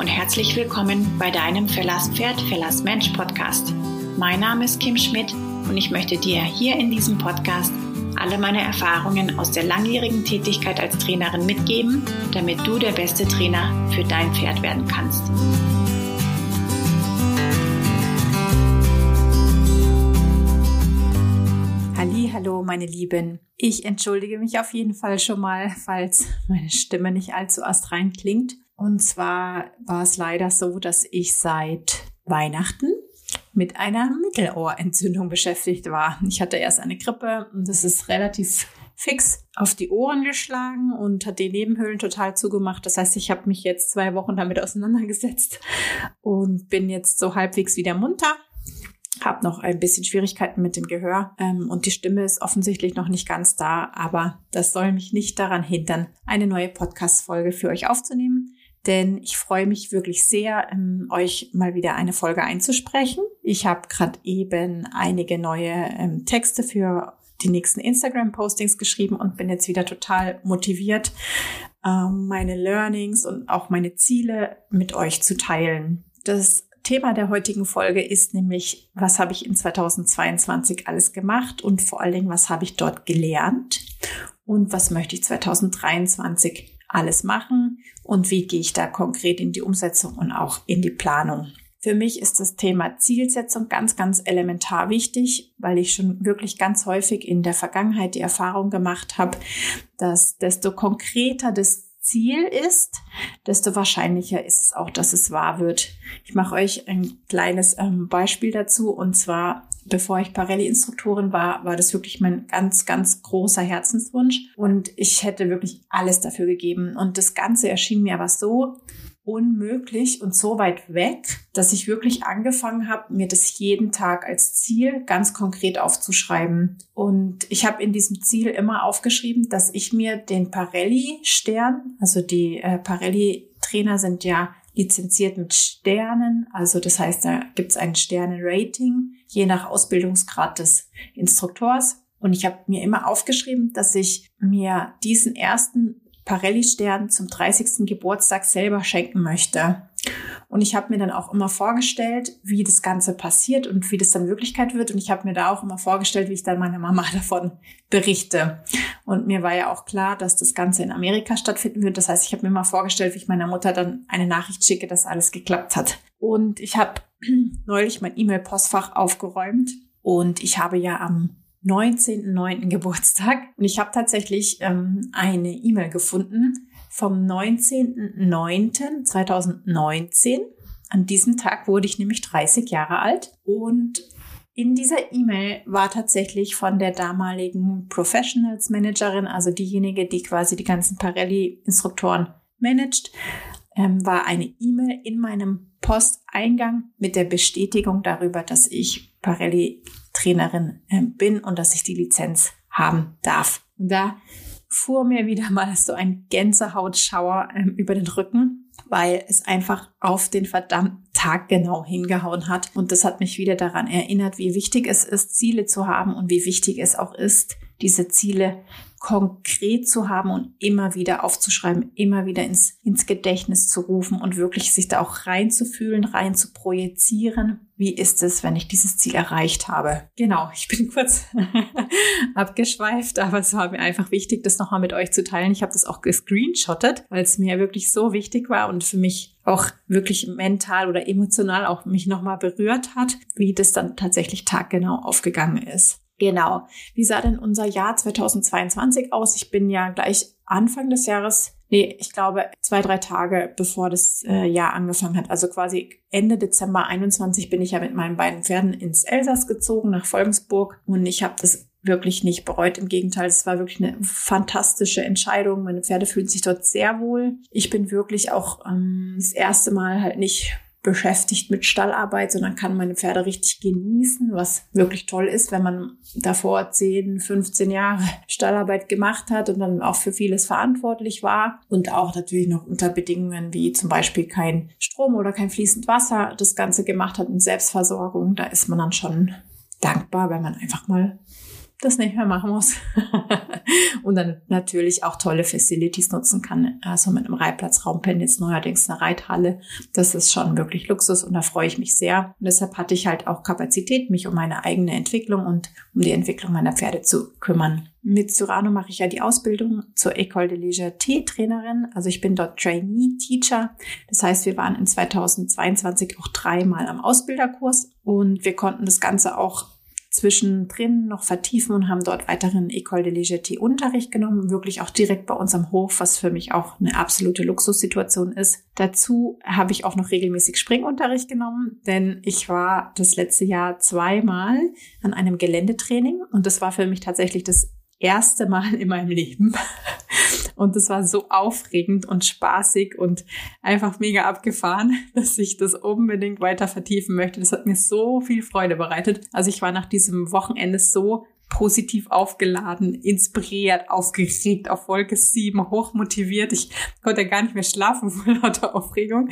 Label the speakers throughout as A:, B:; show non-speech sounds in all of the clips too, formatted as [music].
A: und herzlich willkommen bei deinem Verlasspferd, Verlassmensch Podcast. Mein Name ist Kim Schmidt und ich möchte dir hier in diesem Podcast alle meine Erfahrungen aus der langjährigen Tätigkeit als Trainerin mitgeben, damit du der beste Trainer für dein Pferd werden kannst. Hallo, meine Lieben. Ich entschuldige mich auf jeden Fall schon mal, falls meine Stimme nicht allzu astrein klingt. Und zwar war es leider so, dass ich seit Weihnachten mit einer Mittelohrentzündung beschäftigt war. Ich hatte erst eine Grippe und das ist relativ fix auf die Ohren geschlagen und hat die Nebenhöhlen total zugemacht. Das heißt, ich habe mich jetzt zwei Wochen damit auseinandergesetzt und bin jetzt so halbwegs wieder munter habe noch ein bisschen Schwierigkeiten mit dem Gehör ähm, und die Stimme ist offensichtlich noch nicht ganz da, aber das soll mich nicht daran hindern, eine neue Podcast-Folge für euch aufzunehmen. Denn ich freue mich wirklich sehr, ähm, euch mal wieder eine Folge einzusprechen. Ich habe gerade eben einige neue ähm, Texte für die nächsten Instagram-Postings geschrieben und bin jetzt wieder total motiviert, ähm, meine Learnings und auch meine Ziele mit euch zu teilen. Das Thema der heutigen Folge ist nämlich, was habe ich in 2022 alles gemacht und vor allen Dingen, was habe ich dort gelernt und was möchte ich 2023 alles machen und wie gehe ich da konkret in die Umsetzung und auch in die Planung. Für mich ist das Thema Zielsetzung ganz, ganz elementar wichtig, weil ich schon wirklich ganz häufig in der Vergangenheit die Erfahrung gemacht habe, dass desto konkreter das Ziel ist, desto wahrscheinlicher ist es auch, dass es wahr wird. Ich mache euch ein kleines ähm, Beispiel dazu. Und zwar bevor ich Parelli-Instruktorin war, war das wirklich mein ganz, ganz großer Herzenswunsch. Und ich hätte wirklich alles dafür gegeben. Und das Ganze erschien mir aber so unmöglich und so weit weg, dass ich wirklich angefangen habe, mir das jeden Tag als Ziel ganz konkret aufzuschreiben. Und ich habe in diesem Ziel immer aufgeschrieben, dass ich mir den Parelli-Stern, also die äh, Parelli-Trainer sind ja lizenziert mit Sternen, also das heißt, da gibt es ein Sterne-Rating, je nach Ausbildungsgrad des Instruktors. Und ich habe mir immer aufgeschrieben, dass ich mir diesen ersten Parelli-Stern zum 30. Geburtstag selber schenken möchte. Und ich habe mir dann auch immer vorgestellt, wie das Ganze passiert und wie das dann Wirklichkeit wird. Und ich habe mir da auch immer vorgestellt, wie ich dann meiner Mama [laughs] davon berichte. Und mir war ja auch klar, dass das Ganze in Amerika stattfinden wird. Das heißt, ich habe mir mal vorgestellt, wie ich meiner Mutter dann eine Nachricht schicke, dass alles geklappt hat. Und ich habe [clears throat] neulich mein E-Mail-Postfach aufgeräumt. Und ich habe ja am 19.09. Geburtstag. Und ich habe tatsächlich ähm, eine E-Mail gefunden vom 19.09.2019. An diesem Tag wurde ich nämlich 30 Jahre alt und in dieser E-Mail war tatsächlich von der damaligen Professionals Managerin, also diejenige, die quasi die ganzen Parelli-Instruktoren managt, ähm, war eine E-Mail in meinem Posteingang mit der Bestätigung darüber, dass ich Parelli Trainerin äh, bin und dass ich die Lizenz haben darf. Und da fuhr mir wieder mal [laughs] so ein Gänsehautschauer ähm, über den Rücken, weil es einfach auf den verdammten Tag genau hingehauen hat. Und das hat mich wieder daran erinnert, wie wichtig es ist, Ziele zu haben und wie wichtig es auch ist, diese Ziele konkret zu haben und immer wieder aufzuschreiben, immer wieder ins, ins Gedächtnis zu rufen und wirklich sich da auch reinzufühlen, rein zu projizieren. Wie ist es, wenn ich dieses Ziel erreicht habe? Genau, ich bin [laughs] kurz [laughs] abgeschweift, aber es war mir einfach wichtig, das nochmal mit euch zu teilen. Ich habe das auch gescreenshottet, weil es mir wirklich so wichtig war und für mich auch wirklich mental oder emotional auch mich nochmal berührt hat, wie das dann tatsächlich taggenau aufgegangen ist. Genau. Wie sah denn unser Jahr 2022 aus? Ich bin ja gleich Anfang des Jahres, nee, ich glaube zwei, drei Tage bevor das äh, Jahr angefangen hat. Also quasi Ende Dezember 21 bin ich ja mit meinen beiden Pferden ins Elsass gezogen, nach Volksburg. Und ich habe das wirklich nicht bereut. Im Gegenteil, es war wirklich eine fantastische Entscheidung. Meine Pferde fühlen sich dort sehr wohl. Ich bin wirklich auch ähm, das erste Mal halt nicht beschäftigt mit Stallarbeit, sondern kann meine Pferde richtig genießen, was wirklich toll ist, wenn man davor 10, 15 Jahre [laughs] Stallarbeit gemacht hat und dann auch für vieles verantwortlich war und auch natürlich noch unter Bedingungen wie zum Beispiel kein Strom oder kein fließend Wasser das Ganze gemacht hat in Selbstversorgung. Da ist man dann schon dankbar, wenn man einfach mal das nicht mehr machen muss. [laughs] und dann natürlich auch tolle Facilities nutzen kann. Also mit einem Reitplatzraumpen jetzt neuerdings eine Reithalle. Das ist schon wirklich Luxus und da freue ich mich sehr. Und deshalb hatte ich halt auch Kapazität, mich um meine eigene Entwicklung und um die Entwicklung meiner Pferde zu kümmern. Mit Surano mache ich ja die Ausbildung zur École de Leger T-Trainerin. Also ich bin dort Trainee Teacher. Das heißt, wir waren in 2022 auch dreimal am Ausbilderkurs und wir konnten das Ganze auch zwischendrin noch vertiefen und haben dort weiteren École de Légèreté Unterricht genommen, wirklich auch direkt bei uns am Hof, was für mich auch eine absolute Luxussituation ist. Dazu habe ich auch noch regelmäßig Springunterricht genommen, denn ich war das letzte Jahr zweimal an einem Geländetraining und das war für mich tatsächlich das erste Mal in meinem Leben. Und es war so aufregend und spaßig und einfach mega abgefahren, dass ich das unbedingt weiter vertiefen möchte. Das hat mir so viel Freude bereitet. Also ich war nach diesem Wochenende so positiv aufgeladen, inspiriert, aufgeregt, auf Wolke 7, hochmotiviert. Ich konnte gar nicht mehr schlafen vor lauter Aufregung.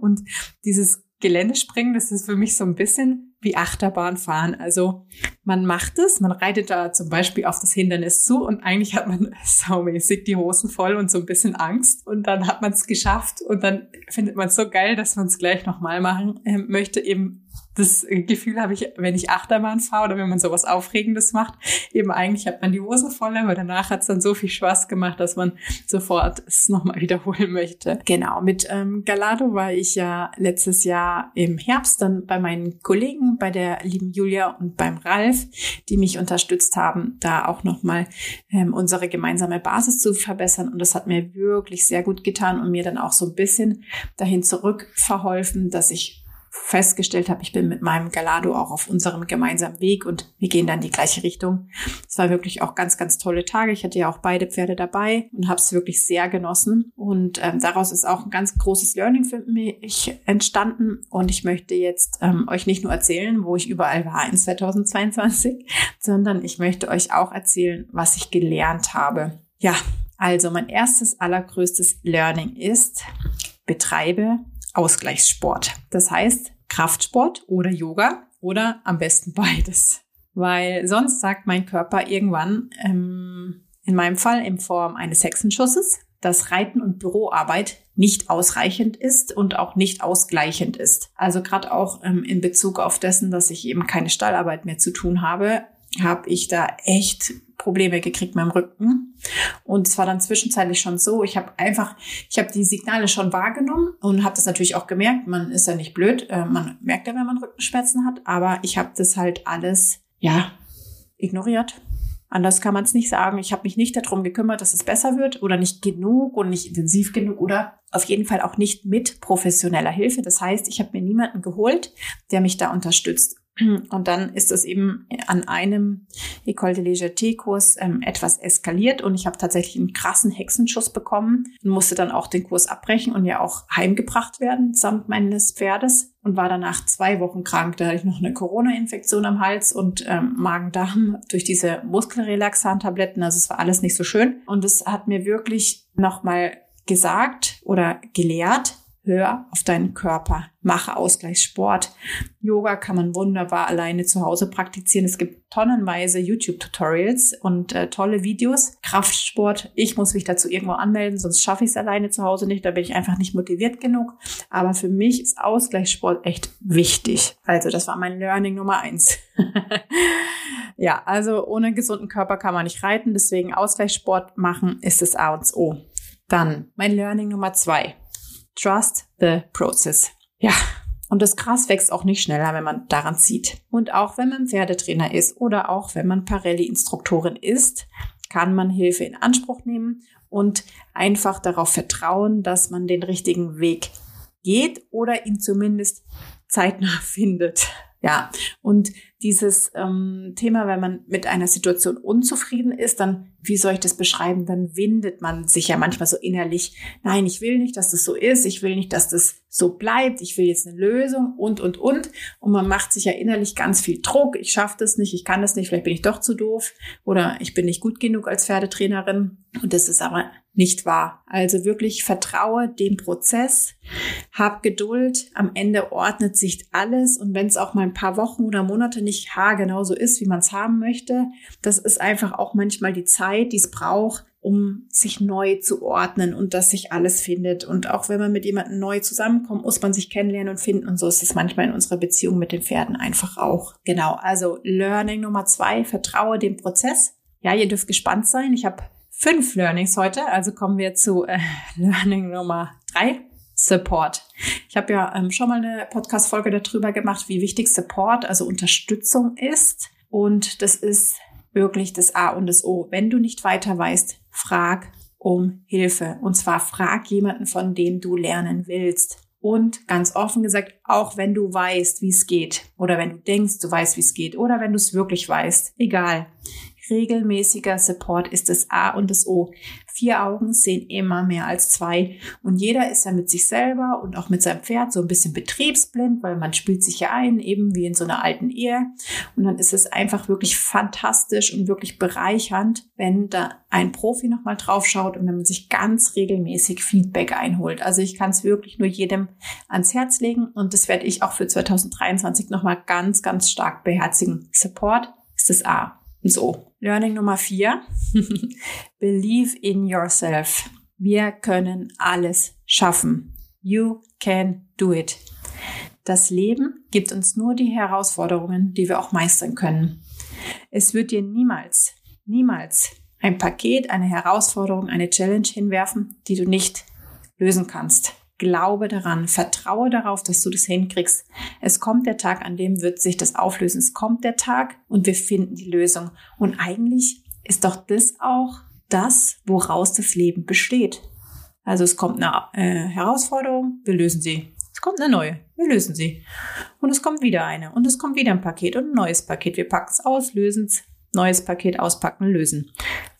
A: Und dieses Geländespringen, das ist für mich so ein bisschen wie Achterbahn fahren. Also man macht es, man reitet da zum Beispiel auf das Hindernis zu und eigentlich hat man [laughs] saumäßig die Hosen voll und so ein bisschen Angst und dann hat man es geschafft und dann findet man es so geil, dass man es gleich nochmal machen äh, möchte, eben das Gefühl habe ich, wenn ich Achterbahn fahre oder wenn man sowas Aufregendes macht, eben eigentlich hat man die Hose voll, aber danach hat es dann so viel Spaß gemacht, dass man sofort es nochmal [laughs] wiederholen möchte. Genau, mit ähm, Galado war ich ja letztes Jahr im Herbst dann bei meinen Kollegen, bei der lieben Julia und beim Ralf, die mich unterstützt haben, da auch nochmal ähm, unsere gemeinsame Basis zu verbessern. Und das hat mir wirklich sehr gut getan und mir dann auch so ein bisschen dahin zurückverholfen, dass ich festgestellt habe, ich bin mit meinem Galado auch auf unserem gemeinsamen Weg und wir gehen dann die gleiche Richtung. Es war wirklich auch ganz, ganz tolle Tage. Ich hatte ja auch beide Pferde dabei und habe es wirklich sehr genossen. Und ähm, daraus ist auch ein ganz großes Learning für mich entstanden. Und ich möchte jetzt ähm, euch nicht nur erzählen, wo ich überall war in 2022, [laughs] sondern ich möchte euch auch erzählen, was ich gelernt habe. Ja, also mein erstes, allergrößtes Learning ist, betreibe Ausgleichssport. Das heißt Kraftsport oder Yoga oder am besten beides. Weil sonst sagt mein Körper irgendwann, ähm, in meinem Fall in Form eines Hexenschusses, dass Reiten und Büroarbeit nicht ausreichend ist und auch nicht ausgleichend ist. Also gerade auch ähm, in Bezug auf dessen, dass ich eben keine Stallarbeit mehr zu tun habe, habe ich da echt Probleme gekriegt mit dem Rücken. Und es war dann zwischenzeitlich schon so, ich habe einfach, ich habe die Signale schon wahrgenommen und habe das natürlich auch gemerkt. Man ist ja nicht blöd, äh, man merkt ja, wenn man Rückenschmerzen hat, aber ich habe das halt alles, ja, ignoriert. Anders kann man es nicht sagen. Ich habe mich nicht darum gekümmert, dass es besser wird oder nicht genug und nicht intensiv genug oder auf jeden Fall auch nicht mit professioneller Hilfe. Das heißt, ich habe mir niemanden geholt, der mich da unterstützt. Und dann ist es eben an einem École de Légèreté-Kurs ähm, etwas eskaliert und ich habe tatsächlich einen krassen Hexenschuss bekommen und musste dann auch den Kurs abbrechen und ja auch heimgebracht werden samt meines Pferdes und war danach zwei Wochen krank. Da hatte ich noch eine Corona-Infektion am Hals und ähm, Magen-Darm durch diese Muskelrelaxan-Tabletten. Also es war alles nicht so schön und es hat mir wirklich nochmal gesagt oder gelehrt, Hör auf deinen Körper, mache Ausgleichssport. Yoga kann man wunderbar alleine zu Hause praktizieren. Es gibt tonnenweise YouTube-Tutorials und äh, tolle Videos. Kraftsport, ich muss mich dazu irgendwo anmelden, sonst schaffe ich es alleine zu Hause nicht. Da bin ich einfach nicht motiviert genug. Aber für mich ist Ausgleichssport echt wichtig. Also das war mein Learning Nummer eins. [laughs] ja, also ohne gesunden Körper kann man nicht reiten. Deswegen Ausgleichssport machen ist das A und O. Dann mein Learning Nummer zwei Trust the process. Ja, und das Gras wächst auch nicht schneller, wenn man daran zieht. Und auch wenn man Pferdetrainer ist oder auch wenn man Parelli-Instruktorin ist, kann man Hilfe in Anspruch nehmen und einfach darauf vertrauen, dass man den richtigen Weg geht oder ihn zumindest zeitnah [laughs] findet. Ja, und dieses ähm, Thema, wenn man mit einer Situation unzufrieden ist, dann, wie soll ich das beschreiben, dann windet man sich ja manchmal so innerlich, nein, ich will nicht, dass das so ist, ich will nicht, dass das so bleibt, ich will jetzt eine Lösung und, und, und. Und man macht sich ja innerlich ganz viel Druck, ich schaffe das nicht, ich kann das nicht, vielleicht bin ich doch zu doof. Oder ich bin nicht gut genug als Pferdetrainerin. Und das ist aber nicht wahr. Also wirklich vertraue dem Prozess, hab Geduld, am Ende ordnet sich alles. Und wenn es auch mal ein paar Wochen oder Monate nicht haargenau so ist, wie man es haben möchte, das ist einfach auch manchmal die Zeit, die es braucht, um sich neu zu ordnen und dass sich alles findet. Und auch wenn man mit jemandem neu zusammenkommt, muss man sich kennenlernen und finden. Und so ist es manchmal in unserer Beziehung mit den Pferden einfach auch. Genau, also Learning Nummer zwei, vertraue dem Prozess. Ja, ihr dürft gespannt sein. Ich habe fünf Learnings heute, also kommen wir zu äh, [laughs] Learning Nummer drei. Support. Ich habe ja ähm, schon mal eine Podcast-Folge darüber gemacht, wie wichtig Support, also Unterstützung ist. Und das ist wirklich das A und das O. Wenn du nicht weiter weißt, frag um Hilfe. Und zwar frag jemanden, von dem du lernen willst. Und ganz offen gesagt, auch wenn du weißt, wie es geht, oder wenn du denkst, du weißt, wie es geht, oder wenn du es wirklich weißt, egal. Regelmäßiger Support ist das A und das O. Vier Augen sehen immer mehr als zwei. Und jeder ist ja mit sich selber und auch mit seinem Pferd so ein bisschen betriebsblind, weil man spielt sich ja ein, eben wie in so einer alten Ehe. Und dann ist es einfach wirklich fantastisch und wirklich bereichernd, wenn da ein Profi nochmal drauf schaut und wenn man sich ganz regelmäßig Feedback einholt. Also ich kann es wirklich nur jedem ans Herz legen und das werde ich auch für 2023 nochmal ganz, ganz stark beherzigen. Support ist das A. So, Learning Nummer vier. [laughs] Believe in yourself. Wir können alles schaffen. You can do it. Das Leben gibt uns nur die Herausforderungen, die wir auch meistern können. Es wird dir niemals, niemals ein Paket, eine Herausforderung, eine Challenge hinwerfen, die du nicht lösen kannst. Glaube daran, vertraue darauf, dass du das hinkriegst. Es kommt der Tag, an dem wird sich das auflösen. Es kommt der Tag und wir finden die Lösung. Und eigentlich ist doch das auch das, woraus das Leben besteht. Also es kommt eine äh, Herausforderung, wir lösen sie. Es kommt eine neue, wir lösen sie. Und es kommt wieder eine. Und es kommt wieder ein Paket und ein neues Paket. Wir packen es aus, lösen es, neues Paket auspacken, lösen.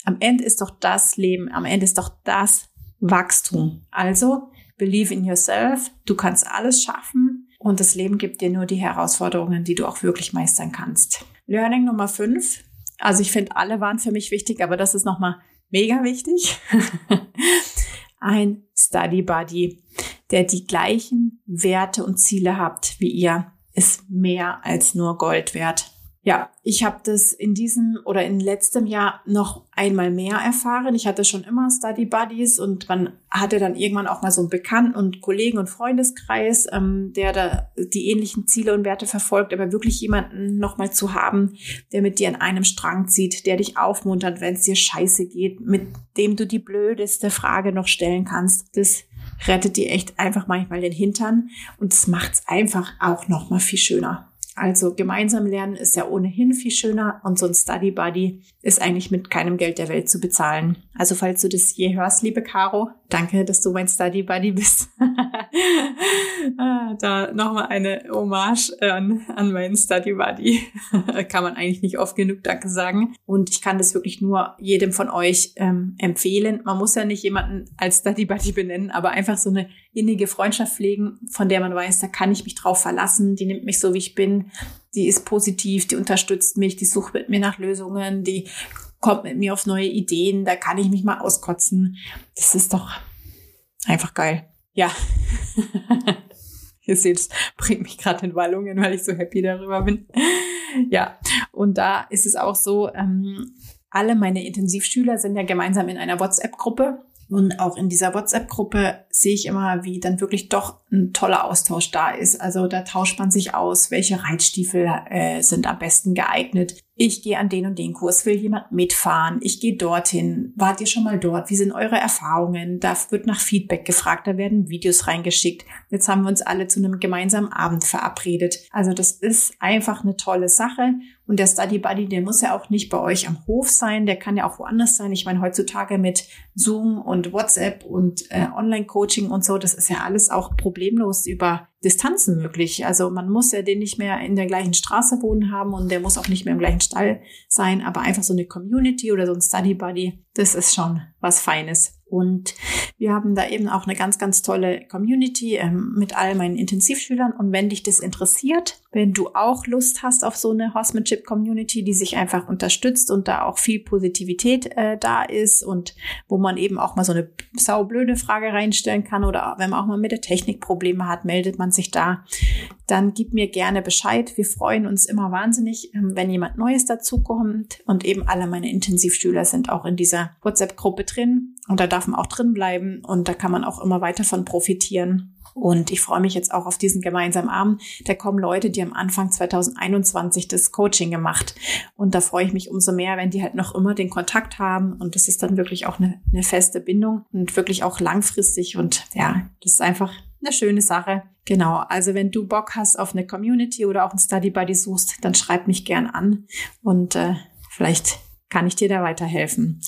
A: Am Ende ist doch das Leben, am Ende ist doch das Wachstum. Also Believe in yourself. Du kannst alles schaffen und das Leben gibt dir nur die Herausforderungen, die du auch wirklich meistern kannst. Learning Nummer fünf. Also ich finde, alle waren für mich wichtig, aber das ist nochmal mega wichtig. [laughs] Ein Study Buddy, der die gleichen Werte und Ziele habt wie ihr, ist mehr als nur Gold wert. Ja, ich habe das in diesem oder in letztem Jahr noch einmal mehr erfahren. Ich hatte schon immer Study Buddies und man hatte dann irgendwann auch mal so einen Bekannten und Kollegen und Freundeskreis, ähm, der da die ähnlichen Ziele und Werte verfolgt, aber wirklich jemanden nochmal zu haben, der mit dir an einem Strang zieht, der dich aufmuntert, wenn es dir scheiße geht, mit dem du die blödeste Frage noch stellen kannst, das rettet dir echt einfach manchmal den Hintern und das macht's einfach auch nochmal viel schöner. Also gemeinsam lernen ist ja ohnehin viel schöner und so ein Study Buddy ist eigentlich mit keinem Geld der Welt zu bezahlen. Also falls du das je hörst, liebe Caro, danke, dass du mein Study Buddy bist. [laughs] Ah, da nochmal eine Hommage an, an meinen Study Buddy. [laughs] kann man eigentlich nicht oft genug Danke sagen. Und ich kann das wirklich nur jedem von euch ähm, empfehlen. Man muss ja nicht jemanden als Study Buddy benennen, aber einfach so eine innige Freundschaft pflegen, von der man weiß, da kann ich mich drauf verlassen, die nimmt mich so, wie ich bin, die ist positiv, die unterstützt mich, die sucht mit mir nach Lösungen, die kommt mit mir auf neue Ideen, da kann ich mich mal auskotzen. Das ist doch einfach geil. Ja. [laughs] Ihr seht, es bringt mich gerade in Wallungen, weil ich so happy darüber bin. Ja, und da ist es auch so, ähm, alle meine Intensivschüler sind ja gemeinsam in einer WhatsApp-Gruppe und auch in dieser WhatsApp-Gruppe sehe ich immer, wie dann wirklich doch ein toller Austausch da ist. Also da tauscht man sich aus, welche Reitstiefel äh, sind am besten geeignet. Ich gehe an den und den Kurs, will jemand mitfahren? Ich gehe dorthin. Wart ihr schon mal dort? Wie sind eure Erfahrungen? Da wird nach Feedback gefragt, da werden Videos reingeschickt. Jetzt haben wir uns alle zu einem gemeinsamen Abend verabredet. Also das ist einfach eine tolle Sache. Und der Study Buddy, der muss ja auch nicht bei euch am Hof sein, der kann ja auch woanders sein. Ich meine, heutzutage mit Zoom und WhatsApp und äh, Online-Coaching und so, das ist ja alles auch problemlos über Distanzen möglich. Also man muss ja den nicht mehr in der gleichen Straße wohnen haben und der muss auch nicht mehr im gleichen Stall sein, aber einfach so eine Community oder so ein Study Buddy, das ist schon was Feines. Und Wir haben da eben auch eine ganz, ganz tolle Community ähm, mit all meinen Intensivschülern. Und wenn dich das interessiert, wenn du auch Lust hast auf so eine Horsemanship-Community, die sich einfach unterstützt und da auch viel Positivität äh, da ist und wo man eben auch mal so eine saublöde Frage reinstellen kann oder wenn man auch mal mit der Technik Probleme hat, meldet man sich da. Dann gib mir gerne Bescheid. Wir freuen uns immer wahnsinnig, ähm, wenn jemand Neues dazukommt und eben alle meine Intensivschüler sind auch in dieser WhatsApp-Gruppe drin und da darf man auch drin bleiben und da kann man auch immer weiter von profitieren. Und ich freue mich jetzt auch auf diesen gemeinsamen Abend. Da kommen Leute, die am Anfang 2021 das Coaching gemacht. Und da freue ich mich umso mehr, wenn die halt noch immer den Kontakt haben. Und das ist dann wirklich auch eine, eine feste Bindung und wirklich auch langfristig. Und ja, das ist einfach eine schöne Sache. Genau, also wenn du Bock hast auf eine Community oder auch ein Study Buddy suchst, dann schreib mich gern an und äh, vielleicht kann ich dir da weiterhelfen.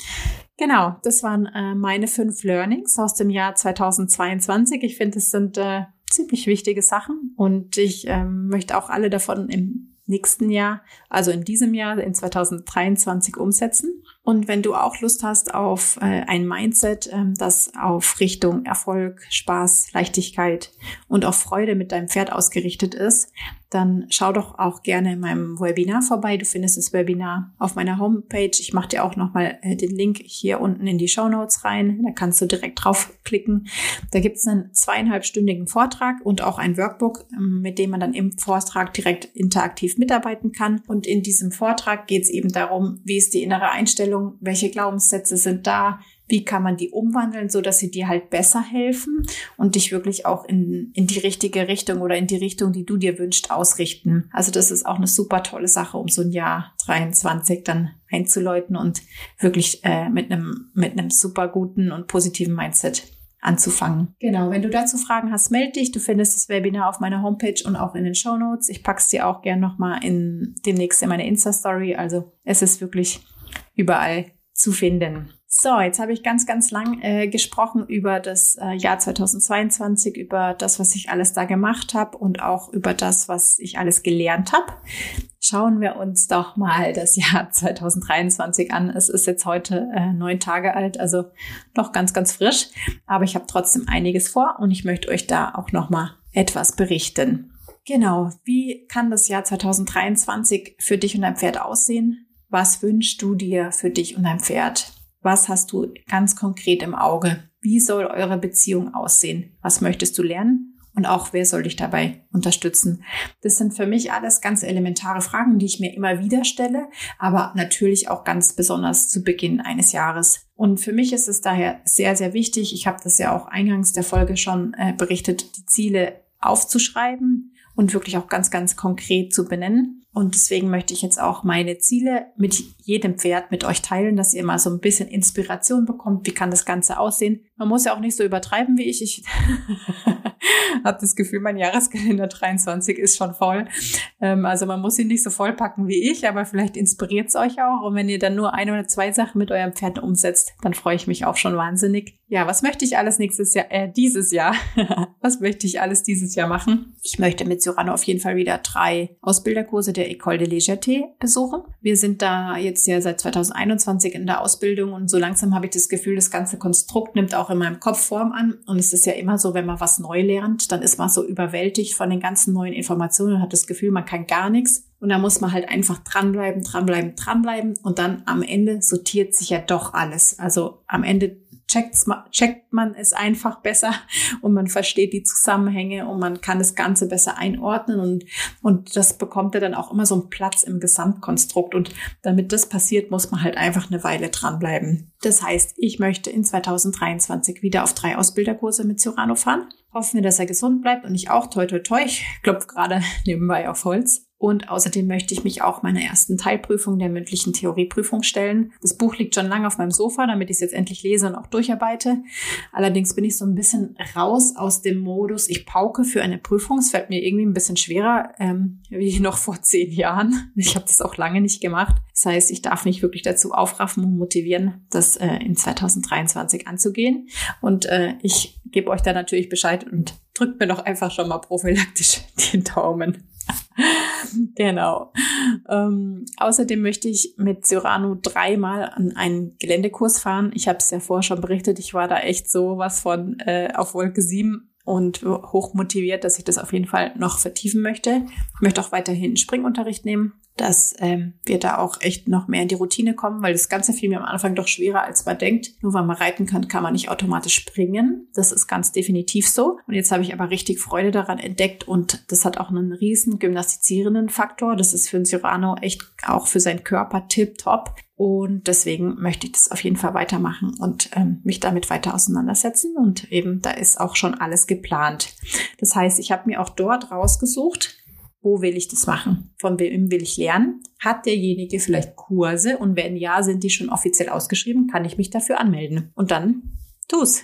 A: Genau, das waren äh, meine fünf Learnings aus dem Jahr 2022. Ich finde, es sind äh, ziemlich wichtige Sachen und ich ähm, möchte auch alle davon im nächsten Jahr, also in diesem Jahr, in 2023 umsetzen. Und wenn du auch Lust hast auf äh, ein Mindset, ähm, das auf Richtung Erfolg, Spaß, Leichtigkeit und auch Freude mit deinem Pferd ausgerichtet ist, dann schau doch auch gerne in meinem Webinar vorbei. Du findest das Webinar auf meiner Homepage. Ich mache dir auch nochmal äh, den Link hier unten in die Show Notes rein. Da kannst du direkt draufklicken. Da gibt es einen zweieinhalbstündigen Vortrag und auch ein Workbook, ähm, mit dem man dann im Vortrag direkt interaktiv mitarbeiten kann. Und in diesem Vortrag geht es eben darum, wie ist die innere Einstellung, welche Glaubenssätze sind da, wie kann man die umwandeln, so dass sie dir halt besser helfen und dich wirklich auch in, in die richtige Richtung oder in die Richtung, die du dir wünschst, ausrichten. Also das ist auch eine super tolle Sache, um so ein Jahr 23 dann einzuläuten und wirklich äh, mit einem mit einem super guten und positiven Mindset anzufangen. Genau, wenn du dazu Fragen hast, melde dich. Du findest das Webinar auf meiner Homepage und auch in den Show Notes. Ich pack's dir auch gern nochmal in demnächst in meine Insta-Story. Also es ist wirklich überall zu finden. So, jetzt habe ich ganz, ganz lang äh, gesprochen über das äh, Jahr 2022, über das, was ich alles da gemacht habe und auch über das, was ich alles gelernt habe. Schauen wir uns doch mal das Jahr [laughs] 2023 an. Es ist jetzt heute äh, neun Tage alt, also noch ganz, ganz frisch. Aber ich habe trotzdem einiges vor und ich möchte euch da auch noch mal etwas berichten. Genau, wie kann das Jahr 2023 für dich und dein Pferd aussehen? Was wünschst du dir für dich und dein Pferd? Was hast du ganz konkret im Auge? Wie soll eure Beziehung aussehen? Was möchtest du lernen? Und auch, wer soll dich dabei unterstützen? Das sind für mich alles ganz elementare Fragen, die ich mir immer wieder stelle, aber natürlich auch ganz besonders zu Beginn eines Jahres. Und für mich ist es daher sehr, sehr wichtig, ich habe das ja auch eingangs der Folge schon äh, berichtet, die Ziele aufzuschreiben und wirklich auch ganz, ganz konkret zu benennen. Und deswegen möchte ich jetzt auch meine Ziele mit jedem Pferd mit euch teilen, dass ihr mal so ein bisschen Inspiration bekommt. Wie kann das Ganze aussehen? Man muss ja auch nicht so übertreiben wie ich. Ich [laughs] habe das Gefühl, mein Jahreskalender 23 ist schon voll. Ähm, also man muss ihn nicht so vollpacken wie ich, aber vielleicht inspiriert es euch auch. Und wenn ihr dann nur eine oder zwei Sachen mit eurem Pferd umsetzt, dann freue ich mich auch schon wahnsinnig. Ja, was möchte ich alles nächstes Jahr, äh, dieses Jahr? [laughs] was möchte ich alles dieses Jahr machen? Ich möchte mit Cyrano auf jeden Fall wieder drei Ausbilderkurse der École de Légèreté besuchen. Wir sind da jetzt ja seit 2021 in der Ausbildung und so langsam habe ich das Gefühl, das ganze Konstrukt nimmt auch in meinem Kopf Form an. Und es ist ja immer so, wenn man was neu lernt, dann ist man so überwältigt von den ganzen neuen Informationen und hat das Gefühl, man kann gar nichts. Und da muss man halt einfach dranbleiben, dranbleiben, dranbleiben. Und dann am Ende sortiert sich ja doch alles. Also am Ende checkt's, checkt man es einfach besser [laughs] und man versteht die Zusammenhänge und man kann das Ganze besser einordnen und, und das bekommt ja dann auch immer so einen Platz im Gesamtkonstrukt. Und damit das passiert, muss man halt einfach eine Weile dranbleiben. Das heißt, ich möchte in 2023 wieder auf drei Ausbilderkurse mit Cyrano fahren. Hoffen wir, dass er gesund bleibt und ich auch. Toi, toi, toi. Ich klopfe gerade [laughs] nebenbei auf Holz. Und außerdem möchte ich mich auch meiner ersten Teilprüfung der mündlichen Theorieprüfung stellen. Das Buch liegt schon lange auf meinem Sofa, damit ich es jetzt endlich lese und auch durcharbeite. Allerdings bin ich so ein bisschen raus aus dem Modus, ich pauke für eine Prüfung. Es fällt mir irgendwie ein bisschen schwerer, ähm, wie noch vor zehn Jahren. Ich habe das auch lange nicht gemacht. Das heißt, ich darf mich wirklich dazu aufraffen und motivieren, das äh, in 2023 anzugehen. Und äh, ich gebe euch da natürlich Bescheid und drückt mir doch einfach schon mal prophylaktisch [laughs] den Daumen. [laughs] genau. Ähm, außerdem möchte ich mit Cyrano dreimal an einen Geländekurs fahren. Ich habe es ja vorher schon berichtet, ich war da echt so was von äh, auf Wolke 7 und hoch motiviert, dass ich das auf jeden Fall noch vertiefen möchte. Ich möchte auch weiterhin Springunterricht nehmen dass ähm, wir da auch echt noch mehr in die Routine kommen, weil das Ganze fiel mir am Anfang doch schwerer, als man denkt. Nur weil man reiten kann, kann man nicht automatisch springen. Das ist ganz definitiv so. Und jetzt habe ich aber richtig Freude daran entdeckt und das hat auch einen riesen gymnastizierenden Faktor. Das ist für einen Cyrano echt auch für seinen Körper tip top. Und deswegen möchte ich das auf jeden Fall weitermachen und ähm, mich damit weiter auseinandersetzen. Und eben, da ist auch schon alles geplant. Das heißt, ich habe mir auch dort rausgesucht, wo will ich das machen? Von wem will ich lernen? Hat derjenige vielleicht Kurse? Und wenn ja, sind die schon offiziell ausgeschrieben? Kann ich mich dafür anmelden? Und dann tu's.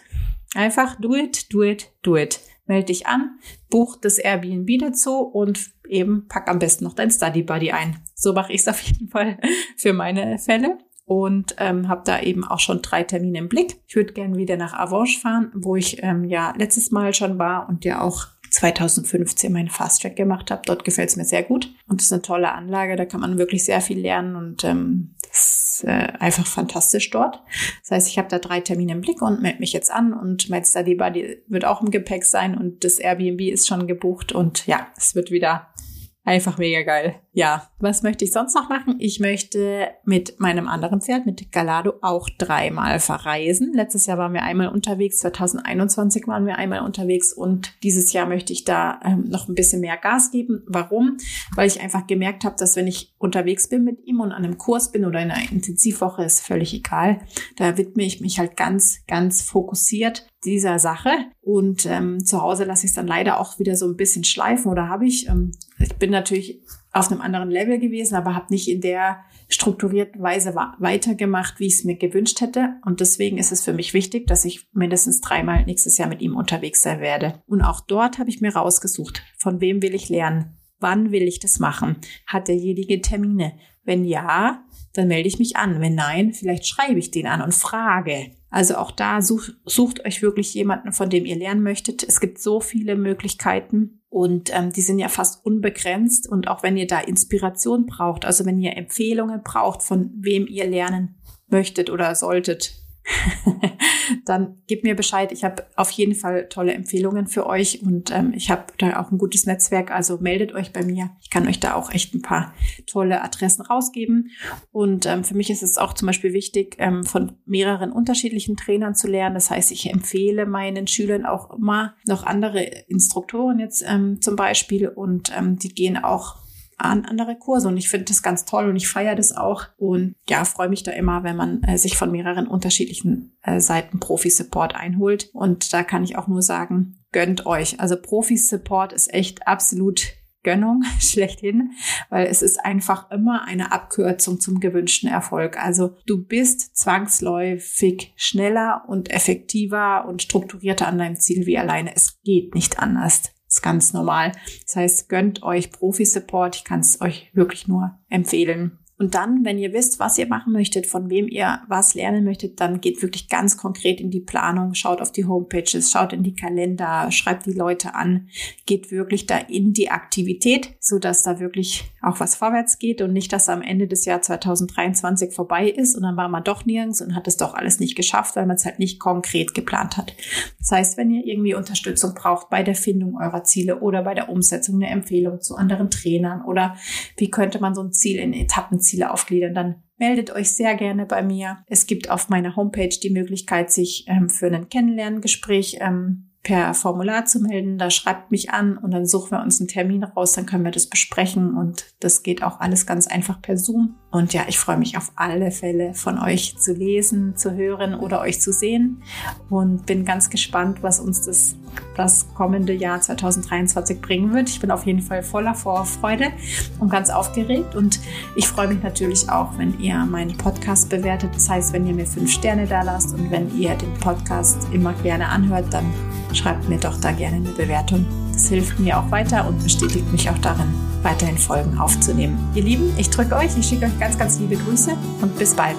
A: Einfach do it, do it, do it. Melde dich an, buch das Airbnb dazu und eben pack am besten noch dein Study Buddy ein. So mache ich es auf jeden Fall für meine Fälle und ähm, habe da eben auch schon drei Termine im Blick. Ich würde gerne wieder nach Avanche fahren, wo ich ähm, ja letztes Mal schon war und ja auch 2015 meinen Fast Track gemacht habe. Dort gefällt es mir sehr gut und es ist eine tolle Anlage. Da kann man wirklich sehr viel lernen und ähm, das ist äh, einfach fantastisch dort. Das heißt, ich habe da drei Termine im Blick und melde mich jetzt an und mein Study Buddy wird auch im Gepäck sein und das Airbnb ist schon gebucht und ja, es wird wieder Einfach mega geil. Ja, was möchte ich sonst noch machen? Ich möchte mit meinem anderen Pferd, mit Galado, auch dreimal verreisen. Letztes Jahr waren wir einmal unterwegs, 2021 waren wir einmal unterwegs und dieses Jahr möchte ich da ähm, noch ein bisschen mehr Gas geben. Warum? Weil ich einfach gemerkt habe, dass wenn ich unterwegs bin mit ihm und an einem Kurs bin oder in einer Intensivwoche, ist völlig egal. Da widme ich mich halt ganz, ganz fokussiert dieser Sache. Und ähm, zu Hause lasse ich es dann leider auch wieder so ein bisschen schleifen oder habe ich. Ähm, ich bin natürlich auf einem anderen Level gewesen, aber habe nicht in der strukturierten Weise weitergemacht, wie ich es mir gewünscht hätte. Und deswegen ist es für mich wichtig, dass ich mindestens dreimal nächstes Jahr mit ihm unterwegs sein werde. Und auch dort habe ich mir rausgesucht, von wem will ich lernen, wann will ich das machen, hat derjenige Termine. Wenn ja, dann melde ich mich an. Wenn nein, vielleicht schreibe ich den an und frage. Also auch da such, sucht euch wirklich jemanden, von dem ihr lernen möchtet. Es gibt so viele Möglichkeiten und ähm, die sind ja fast unbegrenzt. Und auch wenn ihr da Inspiration braucht, also wenn ihr Empfehlungen braucht, von wem ihr lernen möchtet oder solltet, [laughs] dann gebt mir Bescheid. Ich habe auf jeden Fall tolle Empfehlungen für euch und ähm, ich habe da auch ein gutes Netzwerk. Also meldet euch bei mir. Ich kann euch da auch echt ein paar tolle Adressen rausgeben. Und ähm, für mich ist es auch zum Beispiel wichtig, ähm, von mehreren unterschiedlichen Trainern zu lernen. Das heißt, ich empfehle meinen Schülern auch immer noch andere Instruktoren jetzt ähm, zum Beispiel und ähm, die gehen auch an andere Kurse. Und ich finde das ganz toll und ich feiere das auch. Und ja, freue mich da immer, wenn man äh, sich von mehreren unterschiedlichen äh, Seiten Profi-Support einholt. Und da kann ich auch nur sagen, gönnt euch. Also Profi-Support ist echt absolut Gönnung [laughs] schlechthin, weil es ist einfach immer eine Abkürzung zum gewünschten Erfolg. Also du bist zwangsläufig schneller und effektiver und strukturierter an deinem Ziel wie alleine. Es geht nicht anders ist ganz normal. Das heißt, gönnt euch Profi-Support. Ich kann es euch wirklich nur empfehlen. Und dann, wenn ihr wisst, was ihr machen möchtet, von wem ihr was lernen möchtet, dann geht wirklich ganz konkret in die Planung, schaut auf die Homepages, schaut in die Kalender, schreibt die Leute an, geht wirklich da in die Aktivität, so dass da wirklich auch was vorwärts geht und nicht, dass am Ende des Jahr 2023 vorbei ist und dann war man doch nirgends und hat es doch alles nicht geschafft, weil man es halt nicht konkret geplant hat. Das heißt, wenn ihr irgendwie Unterstützung braucht bei der Findung eurer Ziele oder bei der Umsetzung eine Empfehlung zu anderen Trainern oder wie könnte man so ein Ziel in Etappen Ziele aufgliedern, dann meldet euch sehr gerne bei mir. Es gibt auf meiner Homepage die Möglichkeit, sich ähm, für ein Kennenlerngespräch ähm, per Formular zu melden. Da schreibt mich an und dann suchen wir uns einen Termin raus, dann können wir das besprechen und das geht auch alles ganz einfach per Zoom. Und ja, ich freue mich auf alle Fälle von euch zu lesen, zu hören oder euch zu sehen und bin ganz gespannt, was uns das, das kommende Jahr 2023 bringen wird. Ich bin auf jeden Fall voller Vorfreude und ganz aufgeregt und ich freue mich natürlich auch, wenn ihr meinen Podcast bewertet. Das heißt, wenn ihr mir fünf Sterne da lasst und wenn ihr den Podcast immer gerne anhört, dann schreibt mir doch da gerne eine Bewertung. Das hilft mir auch weiter und bestätigt mich auch darin, weiterhin Folgen aufzunehmen. Ihr Lieben, ich drücke euch, ich schicke euch ganz, ganz liebe Grüße und bis bald.